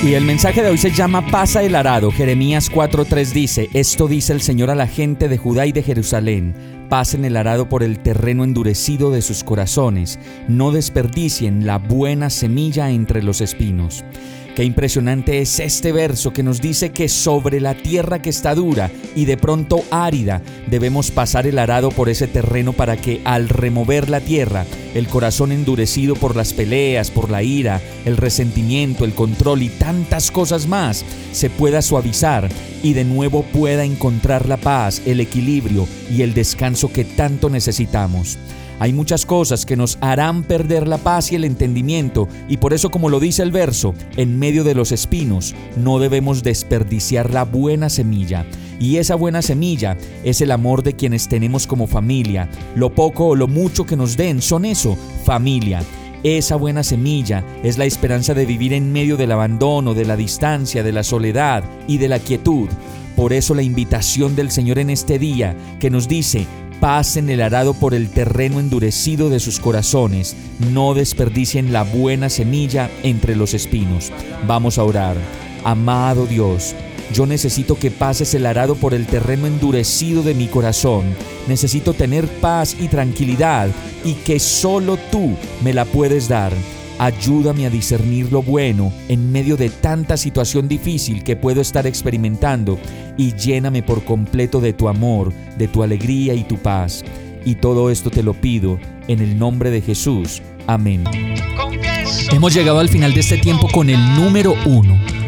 Y el mensaje de hoy se llama Pasa el arado. Jeremías 4:3 dice, Esto dice el Señor a la gente de Judá y de Jerusalén pasen el arado por el terreno endurecido de sus corazones, no desperdicien la buena semilla entre los espinos. Qué impresionante es este verso que nos dice que sobre la tierra que está dura y de pronto árida debemos pasar el arado por ese terreno para que al remover la tierra, el corazón endurecido por las peleas, por la ira, el resentimiento, el control y tantas cosas más, se pueda suavizar y de nuevo pueda encontrar la paz, el equilibrio y el descanso que tanto necesitamos. Hay muchas cosas que nos harán perder la paz y el entendimiento y por eso como lo dice el verso, en medio de los espinos no debemos desperdiciar la buena semilla. Y esa buena semilla es el amor de quienes tenemos como familia. Lo poco o lo mucho que nos den son eso, familia. Esa buena semilla es la esperanza de vivir en medio del abandono, de la distancia, de la soledad y de la quietud. Por eso la invitación del Señor en este día que nos dice, pasen el arado por el terreno endurecido de sus corazones, no desperdicien la buena semilla entre los espinos. Vamos a orar. Amado Dios, yo necesito que pases el arado por el terreno endurecido de mi corazón. Necesito tener paz y tranquilidad y que solo tú me la puedes dar. Ayúdame a discernir lo bueno en medio de tanta situación difícil que puedo estar experimentando y lléname por completo de tu amor, de tu alegría y tu paz. Y todo esto te lo pido en el nombre de Jesús. Amén. Hemos llegado al final de este tiempo con el número uno.